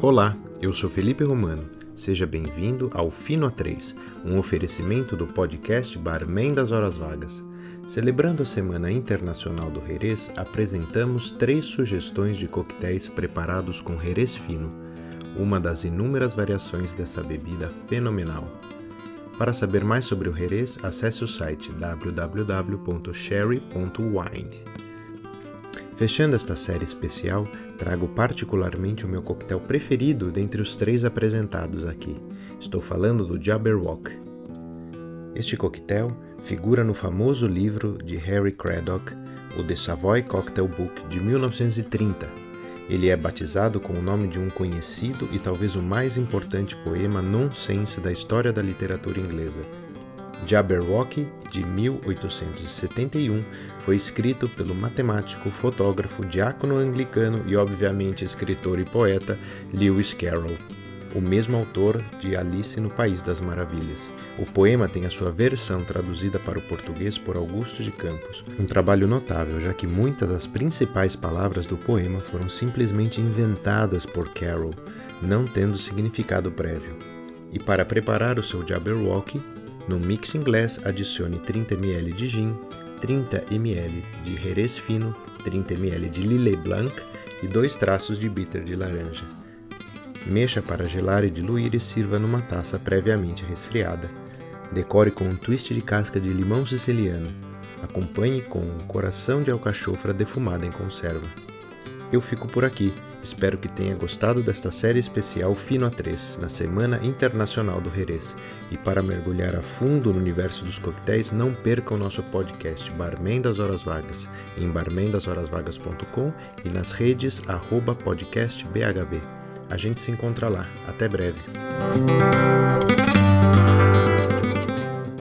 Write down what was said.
Olá, eu sou Felipe Romano. Seja bem-vindo ao Fino A3, um oferecimento do podcast Barman das Horas Vagas. Celebrando a Semana Internacional do Jerez, apresentamos três sugestões de coquetéis preparados com Jerez fino, uma das inúmeras variações dessa bebida fenomenal. Para saber mais sobre o Jerez, acesse o site www.sherry.wine. Fechando esta série especial, trago particularmente o meu coquetel preferido dentre os três apresentados aqui. Estou falando do Jabberwock. Este coquetel figura no famoso livro de Harry Craddock, o The Savoy Cocktail Book de 1930. Ele é batizado com o nome de um conhecido e talvez o mais importante poema nonsense da história da literatura inglesa, Jabberwocky, de 1871, foi escrito pelo matemático, fotógrafo, diácono anglicano e, obviamente, escritor e poeta Lewis Carroll, o mesmo autor de Alice no País das Maravilhas. O poema tem a sua versão traduzida para o português por Augusto de Campos, um trabalho notável, já que muitas das principais palavras do poema foram simplesmente inventadas por Carroll, não tendo significado prévio. E para preparar o seu Jabberwocky, no mixing glass, adicione 30 ml de gin, 30 ml de Jerez fino, 30 ml de Lillet Blanc e dois traços de bitter de laranja. Mexa para gelar e diluir e sirva numa taça previamente resfriada. Decore com um twist de casca de limão siciliano. Acompanhe com um coração de alcachofra defumada em conserva. Eu fico por aqui. Espero que tenha gostado desta série especial Fino a 3, na Semana Internacional do Jerez. E para mergulhar a fundo no universo dos coquetéis, não perca o nosso podcast Barman das Horas Vagas, em barmendashorasvagas.com e nas redes arroba podcastbhv. A gente se encontra lá. Até breve.